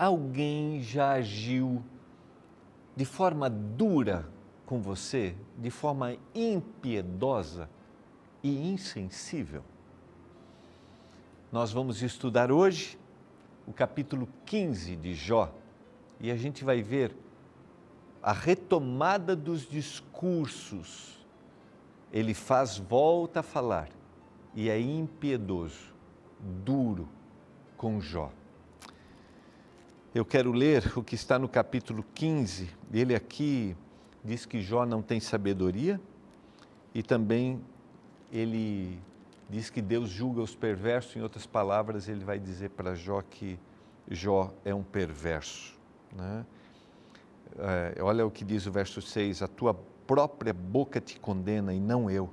alguém já agiu de forma dura com você, de forma impiedosa e insensível? Nós vamos estudar hoje o capítulo 15 de Jó e a gente vai ver a retomada dos discursos. Ele faz volta a falar e é impiedoso, duro com Jó. Eu quero ler o que está no capítulo 15. Ele aqui diz que Jó não tem sabedoria e também ele diz que Deus julga os perversos. Em outras palavras, ele vai dizer para Jó que Jó é um perverso. Né? É, olha o que diz o verso 6: A tua própria boca te condena e não eu,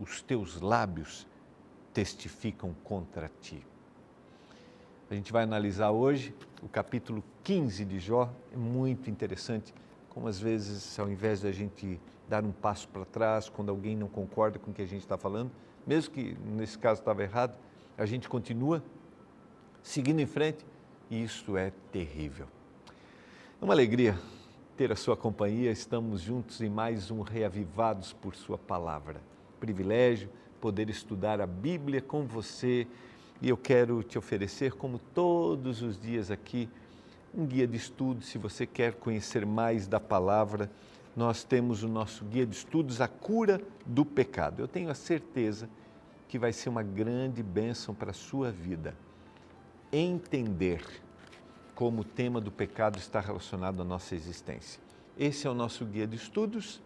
os teus lábios testificam contra ti. A gente vai analisar hoje o capítulo 15 de Jó, é muito interessante, como às vezes, ao invés da gente dar um passo para trás, quando alguém não concorda com o que a gente está falando, mesmo que nesse caso estava errado, a gente continua seguindo em frente e isso é terrível. É uma alegria ter a sua companhia, estamos juntos em mais um Reavivados por Sua Palavra. Privilégio poder estudar a Bíblia com você e eu quero te oferecer, como todos os dias aqui, um guia de estudo. Se você quer conhecer mais da palavra, nós temos o nosso guia de estudos, A Cura do Pecado. Eu tenho a certeza que vai ser uma grande bênção para a sua vida. Entender como o tema do pecado está relacionado à nossa existência. Esse é o nosso guia de estudos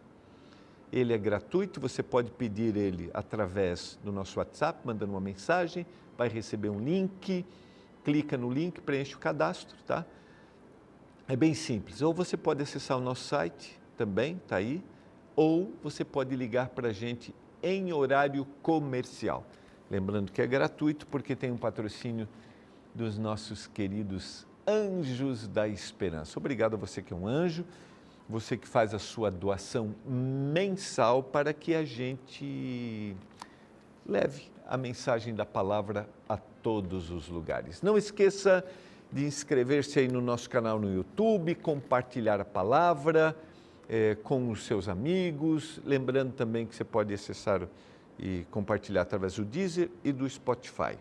ele é gratuito, você pode pedir ele através do nosso WhatsApp, mandando uma mensagem, vai receber um link, clica no link, preenche o cadastro, tá? É bem simples. Ou você pode acessar o nosso site também, tá aí, ou você pode ligar para a gente em horário comercial. Lembrando que é gratuito porque tem um patrocínio dos nossos queridos anjos da esperança. Obrigado a você que é um anjo você que faz a sua doação mensal para que a gente leve a mensagem da palavra a todos os lugares. Não esqueça de inscrever-se aí no nosso canal no YouTube, compartilhar a palavra é, com os seus amigos. Lembrando também que você pode acessar e compartilhar através do Deezer e do Spotify.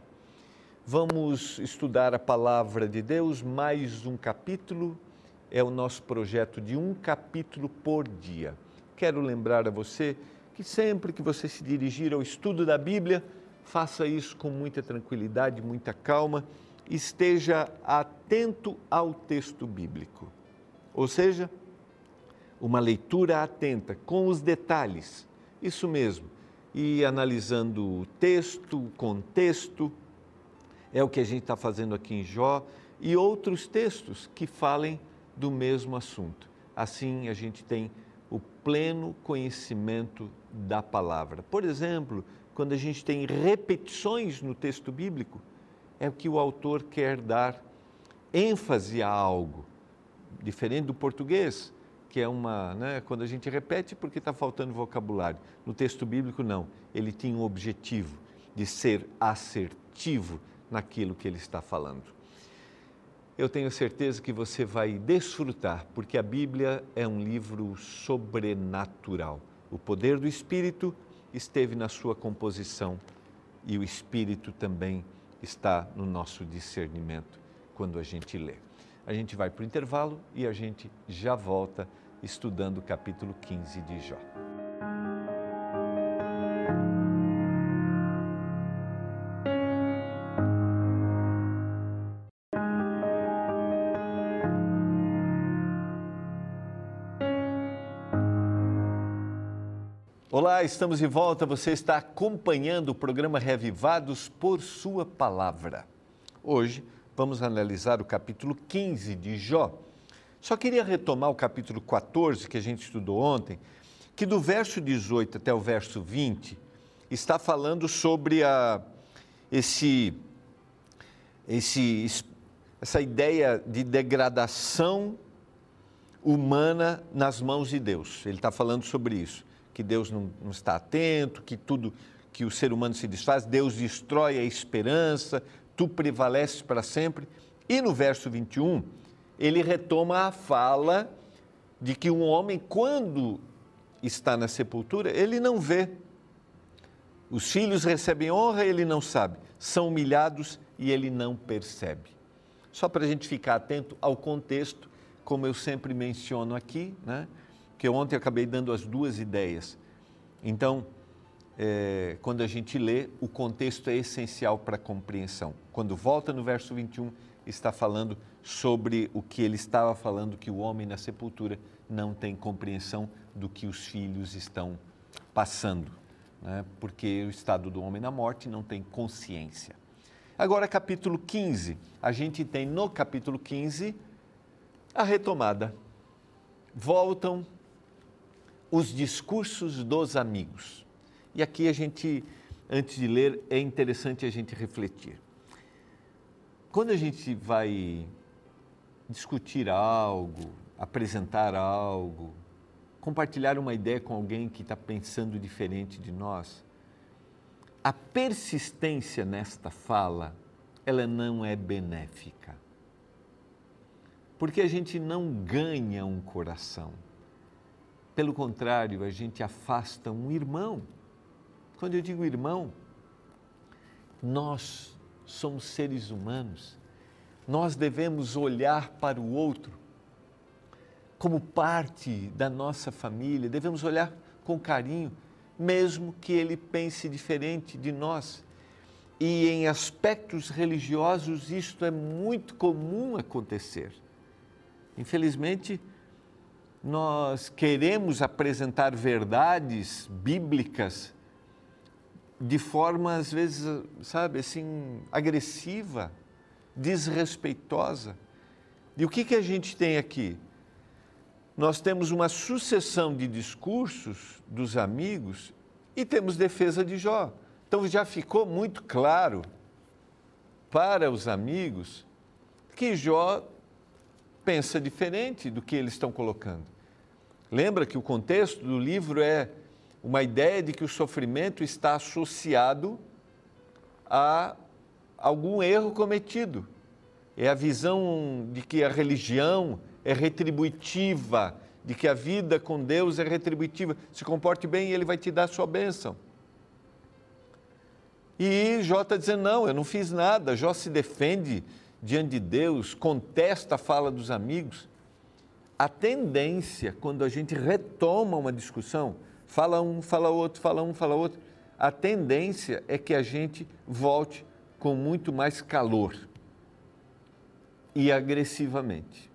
Vamos estudar a palavra de Deus, mais um capítulo é o nosso projeto de um capítulo por dia. Quero lembrar a você que sempre que você se dirigir ao estudo da Bíblia, faça isso com muita tranquilidade, muita calma, esteja atento ao texto bíblico. Ou seja, uma leitura atenta, com os detalhes, isso mesmo, e analisando o texto, o contexto, é o que a gente está fazendo aqui em Jó, e outros textos que falem do mesmo assunto. Assim, a gente tem o pleno conhecimento da palavra. Por exemplo, quando a gente tem repetições no texto bíblico, é o que o autor quer dar ênfase a algo, diferente do português, que é uma, né, quando a gente repete porque está faltando vocabulário. No texto bíblico, não. Ele tinha um objetivo de ser assertivo naquilo que ele está falando eu tenho certeza que você vai desfrutar, porque a Bíblia é um livro sobrenatural. O poder do Espírito esteve na sua composição e o Espírito também está no nosso discernimento quando a gente lê. A gente vai para o intervalo e a gente já volta estudando o capítulo 15 de Jó. Estamos de volta. Você está acompanhando o programa Revivados por Sua Palavra. Hoje vamos analisar o capítulo 15 de Jó. Só queria retomar o capítulo 14 que a gente estudou ontem, que do verso 18 até o verso 20 está falando sobre a, esse, esse, essa ideia de degradação humana nas mãos de Deus. Ele está falando sobre isso que Deus não, não está atento, que tudo que o ser humano se desfaz, Deus destrói a esperança, tu prevaleces para sempre. E no verso 21, ele retoma a fala de que um homem, quando está na sepultura, ele não vê. Os filhos recebem honra, ele não sabe. São humilhados e ele não percebe. Só para a gente ficar atento ao contexto, como eu sempre menciono aqui, né? Que ontem eu acabei dando as duas ideias. Então, é, quando a gente lê, o contexto é essencial para a compreensão. Quando volta no verso 21, está falando sobre o que ele estava falando, que o homem na sepultura não tem compreensão do que os filhos estão passando, né? porque o estado do homem na morte não tem consciência. Agora, capítulo 15. A gente tem no capítulo 15 a retomada. Voltam os discursos dos amigos. E aqui a gente, antes de ler, é interessante a gente refletir. Quando a gente vai discutir algo, apresentar algo, compartilhar uma ideia com alguém que está pensando diferente de nós, a persistência nesta fala, ela não é benéfica. Porque a gente não ganha um coração. Pelo contrário, a gente afasta um irmão. Quando eu digo irmão, nós somos seres humanos, nós devemos olhar para o outro como parte da nossa família, devemos olhar com carinho mesmo que ele pense diferente de nós. E em aspectos religiosos, isto é muito comum acontecer. Infelizmente, nós queremos apresentar verdades bíblicas de forma, às vezes, sabe, assim, agressiva, desrespeitosa. E o que, que a gente tem aqui? nós temos uma sucessão de discursos dos amigos e temos defesa de Jó. Então já ficou muito claro para os amigos que Jó pensa diferente do que eles estão colocando. Lembra que o contexto do livro é uma ideia de que o sofrimento está associado a algum erro cometido. É a visão de que a religião é retributiva, de que a vida com Deus é retributiva. Se comporte bem e Ele vai te dar a sua bênção. E Jó está dizendo: não, eu não fiz nada. Jó se defende diante de Deus, contesta a fala dos amigos. A tendência, quando a gente retoma uma discussão, fala um, fala outro, fala um, fala outro, a tendência é que a gente volte com muito mais calor e agressivamente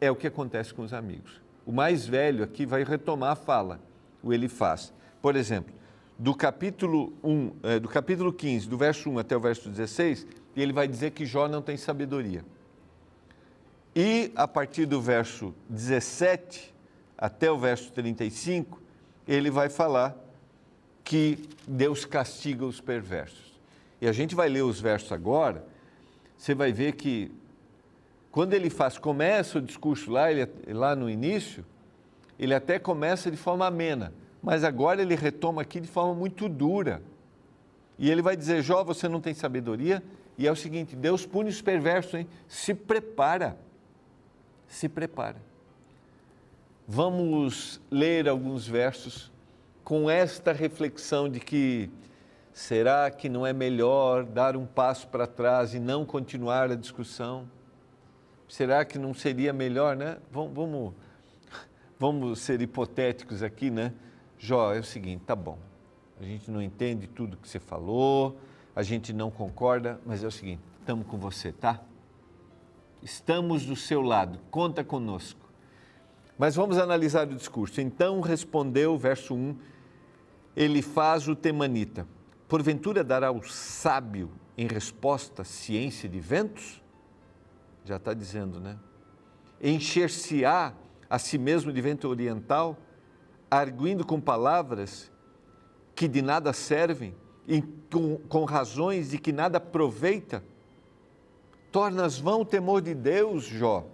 é o que acontece com os amigos. O mais velho aqui vai retomar a fala, o ele faz. Por exemplo, do capítulo 1, é, do capítulo 15, do verso 1 até o verso 16, ele vai dizer que Jó não tem sabedoria. E a partir do verso 17 até o verso 35, ele vai falar que Deus castiga os perversos. E a gente vai ler os versos agora, você vai ver que quando ele faz, começa o discurso lá, ele, lá no início, ele até começa de forma amena, mas agora ele retoma aqui de forma muito dura. E ele vai dizer: Jó, você não tem sabedoria? E é o seguinte: Deus pune os perversos, hein? Se prepara. Se prepara. Vamos ler alguns versos com esta reflexão de que será que não é melhor dar um passo para trás e não continuar a discussão? será que não seria melhor, né? Vamos, vamos, vamos ser hipotéticos aqui, né? Jó, é o seguinte, tá bom. A gente não entende tudo que você falou, a gente não concorda, mas é o seguinte, estamos com você, tá? Estamos do seu lado, conta conosco. Mas vamos analisar o discurso. Então respondeu, verso 1, ele faz o temanita. Porventura dará o sábio em resposta ciência de ventos? já está dizendo, né? Encher-se-á a si mesmo de vento oriental, arguindo com palavras que de nada servem e com, com razões de que nada aproveita. Tornas vão o temor de Deus, Jó,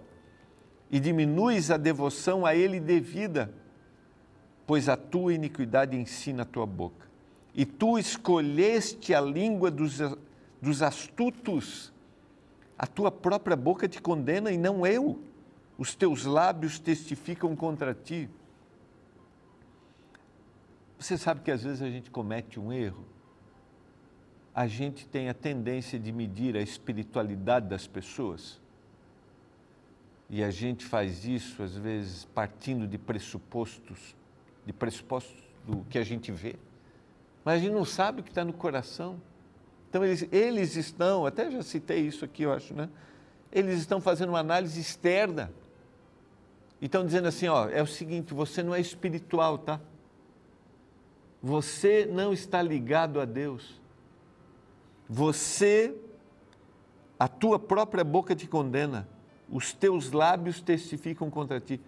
e diminuis a devoção a Ele devida, pois a tua iniquidade ensina a tua boca. E tu escolheste a língua dos, dos astutos a tua própria boca te condena e não eu. os teus lábios testificam contra ti. Você sabe que às vezes a gente comete um erro. A gente tem a tendência de medir a espiritualidade das pessoas. E a gente faz isso, às vezes, partindo de pressupostos, de pressupostos do que a gente vê. Mas a gente não sabe o que está no coração. Então, eles, eles estão, até já citei isso aqui, eu acho, né? Eles estão fazendo uma análise externa. E estão dizendo assim: ó, é o seguinte, você não é espiritual, tá? Você não está ligado a Deus. Você, a tua própria boca te condena, os teus lábios testificam contra ti.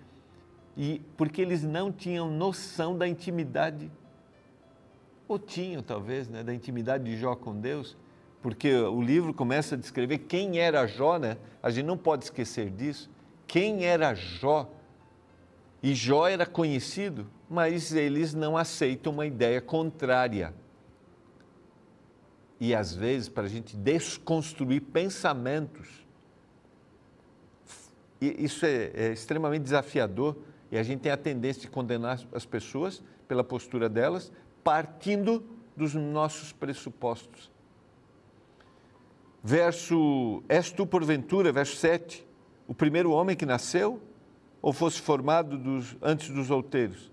E porque eles não tinham noção da intimidade ou tinham talvez, né, da intimidade de Jó com Deus, porque o livro começa a descrever quem era Jó, né? A gente não pode esquecer disso. Quem era Jó? E Jó era conhecido, mas eles não aceitam uma ideia contrária. E às vezes, para a gente desconstruir pensamentos, isso é, é extremamente desafiador e a gente tem a tendência de condenar as pessoas pela postura delas, partindo dos nossos pressupostos. Verso, és tu porventura, verso 7, o primeiro homem que nasceu, ou fosse formado dos, antes dos outeiros?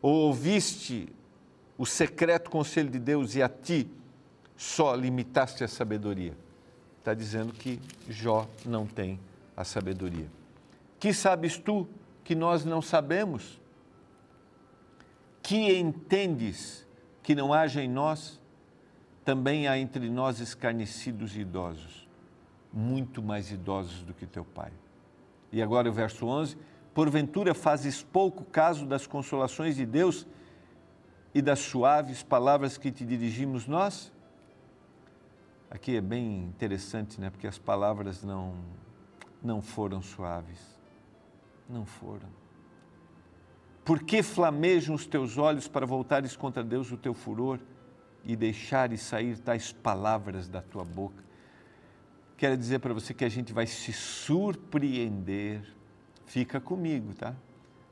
Ou ouviste o secreto conselho de Deus e a ti só limitaste a sabedoria? Está dizendo que Jó não tem a sabedoria. Que sabes tu que nós não sabemos? que entendes que não haja em nós, também há entre nós escarnecidos e idosos, muito mais idosos do que teu pai. E agora o verso 11: Porventura fazes pouco caso das consolações de Deus e das suaves palavras que te dirigimos nós? Aqui é bem interessante, né? Porque as palavras não não foram suaves. Não foram. Por que flamejam os teus olhos para voltares contra Deus o teu furor e deixares sair tais palavras da tua boca? Quero dizer para você que a gente vai se surpreender. Fica comigo, tá?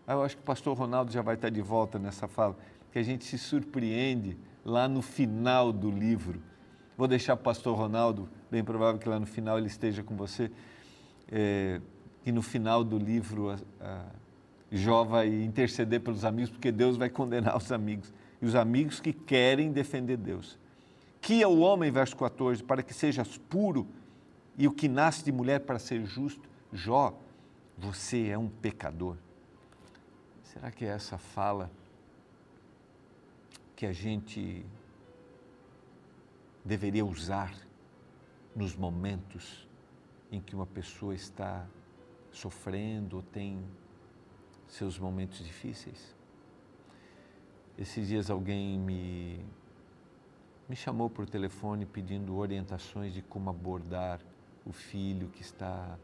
Ah, eu acho que o pastor Ronaldo já vai estar de volta nessa fala, que a gente se surpreende lá no final do livro. Vou deixar o pastor Ronaldo, bem provável que lá no final ele esteja com você, é, e no final do livro. A, a, Jó vai interceder pelos amigos, porque Deus vai condenar os amigos. E os amigos que querem defender Deus. Que é o homem, verso 14, para que sejas puro, e o que nasce de mulher para ser justo. Jó, você é um pecador. Será que é essa fala que a gente deveria usar nos momentos em que uma pessoa está sofrendo ou tem seus momentos difíceis. Esses dias alguém me, me chamou por telefone pedindo orientações de como abordar o filho que está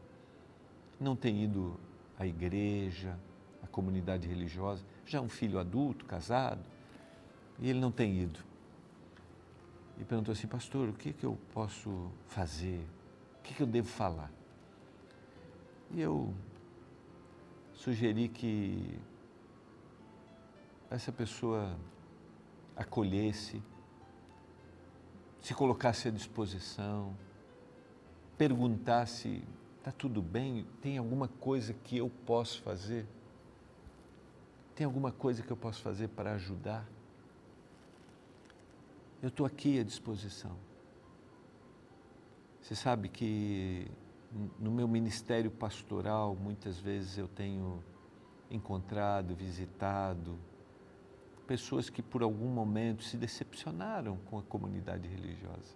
não tem ido à igreja, à comunidade religiosa, já um filho adulto, casado, e ele não tem ido. E perguntou assim, pastor, o que, que eu posso fazer? O que, que eu devo falar? E eu sugeri que essa pessoa acolhesse, se colocasse à disposição, perguntasse: está tudo bem? Tem alguma coisa que eu posso fazer? Tem alguma coisa que eu posso fazer para ajudar? Eu estou aqui à disposição. Você sabe que no meu ministério pastoral, muitas vezes eu tenho encontrado, visitado pessoas que por algum momento se decepcionaram com a comunidade religiosa.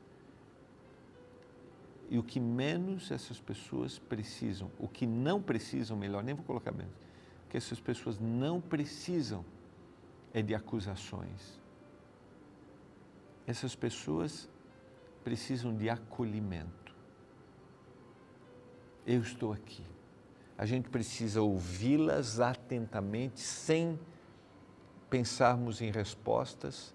E o que menos essas pessoas precisam, o que não precisam, melhor, nem vou colocar menos, o que essas pessoas não precisam é de acusações. Essas pessoas precisam de acolhimento eu estou aqui. A gente precisa ouvi-las atentamente, sem pensarmos em respostas,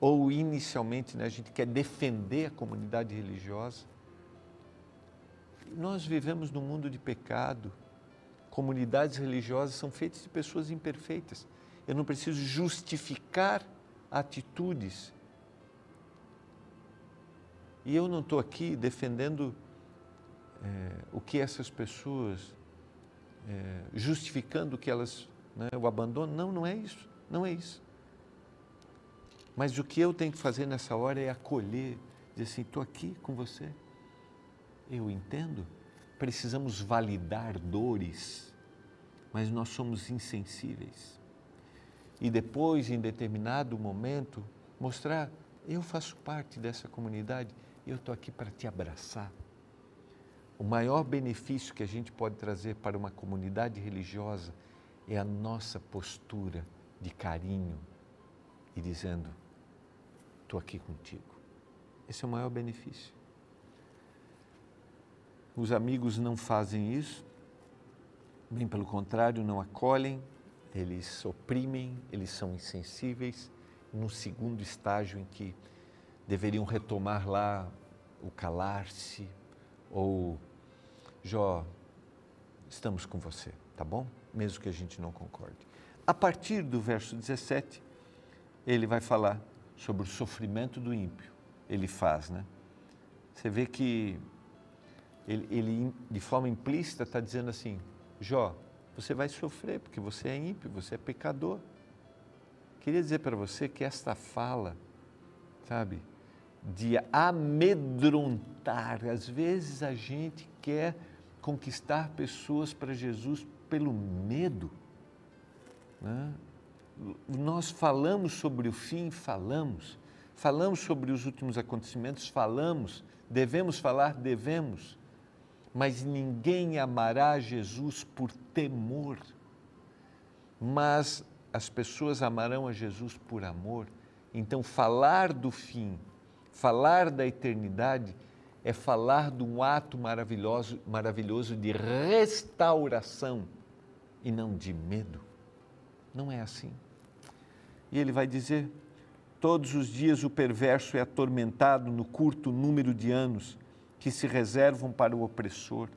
ou inicialmente né, a gente quer defender a comunidade religiosa. Nós vivemos num mundo de pecado comunidades religiosas são feitas de pessoas imperfeitas. Eu não preciso justificar atitudes. E eu não estou aqui defendendo é, o que essas pessoas, é, justificando que elas, né, o abandono. Não, não é isso. Não é isso. Mas o que eu tenho que fazer nessa hora é acolher, dizer assim: estou aqui com você. Eu entendo. Precisamos validar dores, mas nós somos insensíveis. E depois, em determinado momento, mostrar: eu faço parte dessa comunidade, eu estou aqui para te abraçar. O maior benefício que a gente pode trazer para uma comunidade religiosa é a nossa postura de carinho e dizendo: estou aqui contigo. Esse é o maior benefício. Os amigos não fazem isso, bem pelo contrário, não acolhem, eles oprimem, eles são insensíveis. No segundo estágio em que deveriam retomar lá o calar-se ou Jó, estamos com você, tá bom? Mesmo que a gente não concorde. A partir do verso 17, ele vai falar sobre o sofrimento do ímpio. Ele faz, né? Você vê que ele, ele de forma implícita está dizendo assim: Jó, você vai sofrer porque você é ímpio, você é pecador. Queria dizer para você que esta fala, sabe, de amedrontar, às vezes a gente quer conquistar pessoas para Jesus pelo medo. Né? nós falamos sobre o fim, falamos. Falamos sobre os últimos acontecimentos, falamos. Devemos falar, devemos. Mas ninguém amará Jesus por temor. Mas as pessoas amarão a Jesus por amor. Então, falar do fim, falar da eternidade, é falar de um ato maravilhoso, maravilhoso de restauração e não de medo. Não é assim. E ele vai dizer: todos os dias o perverso é atormentado no curto número de anos que se reservam para o opressor.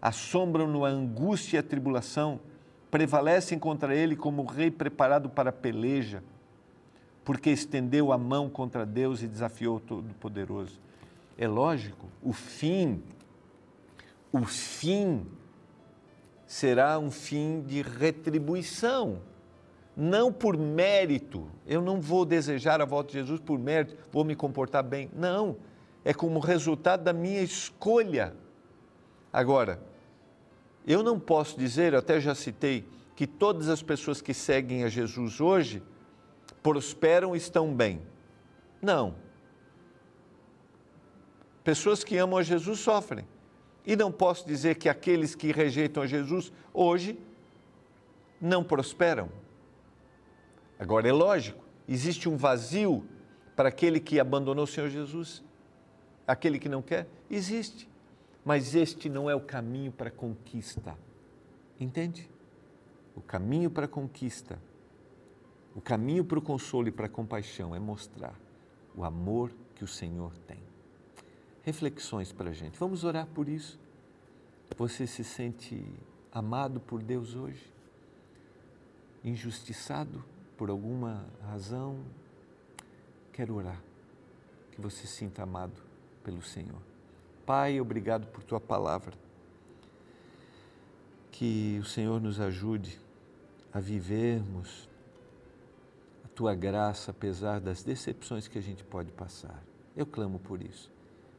Assombram-no a angústia e a tribulação, prevalecem contra ele como rei preparado para a peleja, porque estendeu a mão contra Deus e desafiou o Todo-Poderoso. É lógico, o fim, o fim será um fim de retribuição não por mérito. Eu não vou desejar a volta de Jesus por mérito, vou me comportar bem. Não, é como resultado da minha escolha. Agora, eu não posso dizer, eu até já citei, que todas as pessoas que seguem a Jesus hoje prosperam e estão bem. Não. Pessoas que amam a Jesus sofrem. E não posso dizer que aqueles que rejeitam a Jesus hoje não prosperam. Agora, é lógico, existe um vazio para aquele que abandonou o Senhor Jesus? Aquele que não quer? Existe. Mas este não é o caminho para a conquista. Entende? O caminho para a conquista, o caminho para o consolo e para a compaixão é mostrar o amor que o Senhor tem. Reflexões para a gente. Vamos orar por isso. Você se sente amado por Deus hoje? Injustiçado? por alguma razão, quero orar que você sinta amado pelo Senhor. Pai, obrigado por tua palavra. Que o Senhor nos ajude a vivermos tua graça apesar das decepções que a gente pode passar. Eu clamo por isso.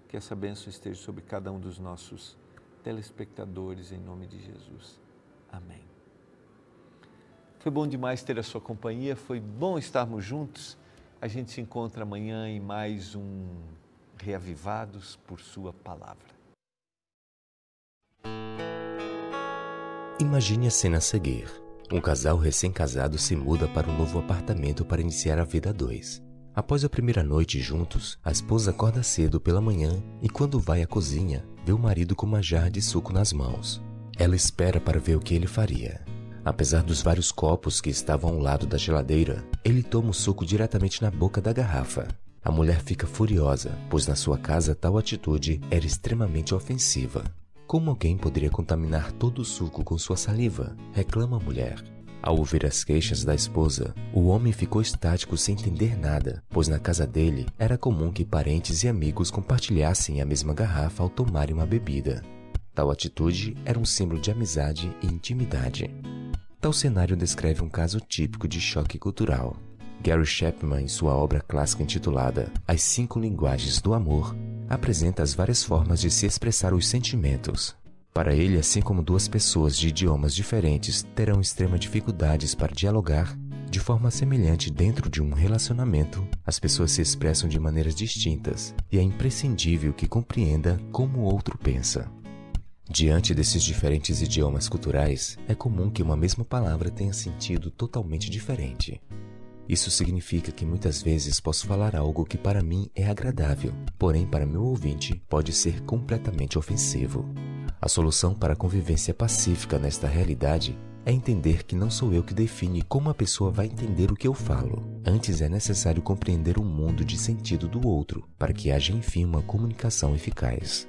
Que essa bênção esteja sobre cada um dos nossos telespectadores em nome de Jesus. Amém. Foi bom demais ter a sua companhia, foi bom estarmos juntos. A gente se encontra amanhã em mais um Reavivados por Sua Palavra. Imagine a cena a seguir. Um casal recém-casado se muda para um novo apartamento para iniciar a vida a dois. Após a primeira noite juntos, a esposa acorda cedo pela manhã e, quando vai à cozinha, vê o marido com uma jarra de suco nas mãos. Ela espera para ver o que ele faria. Apesar dos vários copos que estavam ao lado da geladeira, ele toma o suco diretamente na boca da garrafa. A mulher fica furiosa, pois na sua casa tal atitude era extremamente ofensiva. Como alguém poderia contaminar todo o suco com sua saliva? reclama a mulher. Ao ouvir as queixas da esposa, o homem ficou estático sem entender nada, pois na casa dele era comum que parentes e amigos compartilhassem a mesma garrafa ao tomarem uma bebida. Tal atitude era um símbolo de amizade e intimidade. Tal cenário descreve um caso típico de choque cultural. Gary Chapman, em sua obra clássica intitulada As Cinco Linguagens do Amor, apresenta as várias formas de se expressar os sentimentos. Para ele, assim como duas pessoas de idiomas diferentes terão extremas dificuldades para dialogar, de forma semelhante dentro de um relacionamento, as pessoas se expressam de maneiras distintas e é imprescindível que compreenda como o outro pensa. Diante desses diferentes idiomas culturais, é comum que uma mesma palavra tenha sentido totalmente diferente. Isso significa que muitas vezes posso falar algo que para mim é agradável, porém para meu ouvinte pode ser completamente ofensivo. A solução para a convivência pacífica nesta realidade é entender que não sou eu que define como a pessoa vai entender o que eu falo. Antes é necessário compreender o mundo de sentido do outro para que haja enfim uma comunicação eficaz.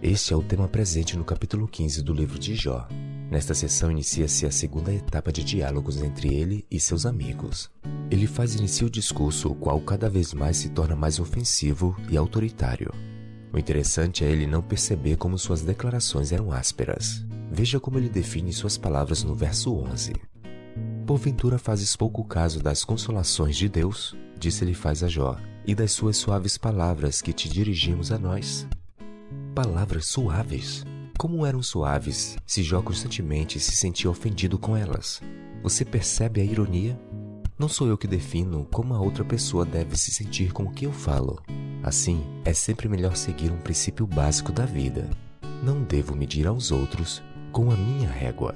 Este é o tema presente no capítulo 15 do livro de Jó. Nesta sessão inicia-se a segunda etapa de diálogos entre ele e seus amigos. Ele faz início o discurso, o qual cada vez mais se torna mais ofensivo e autoritário. O interessante é ele não perceber como suas declarações eram ásperas. Veja como ele define suas palavras no verso 11. Porventura fazes pouco caso das consolações de Deus, disse-lhe faz a Jó, e das suas suaves palavras que te dirigimos a nós. Palavras suaves? Como eram suaves se Jó constantemente se sentia ofendido com elas? Você percebe a ironia? Não sou eu que defino como a outra pessoa deve se sentir com o que eu falo. Assim, é sempre melhor seguir um princípio básico da vida. Não devo medir aos outros com a minha régua.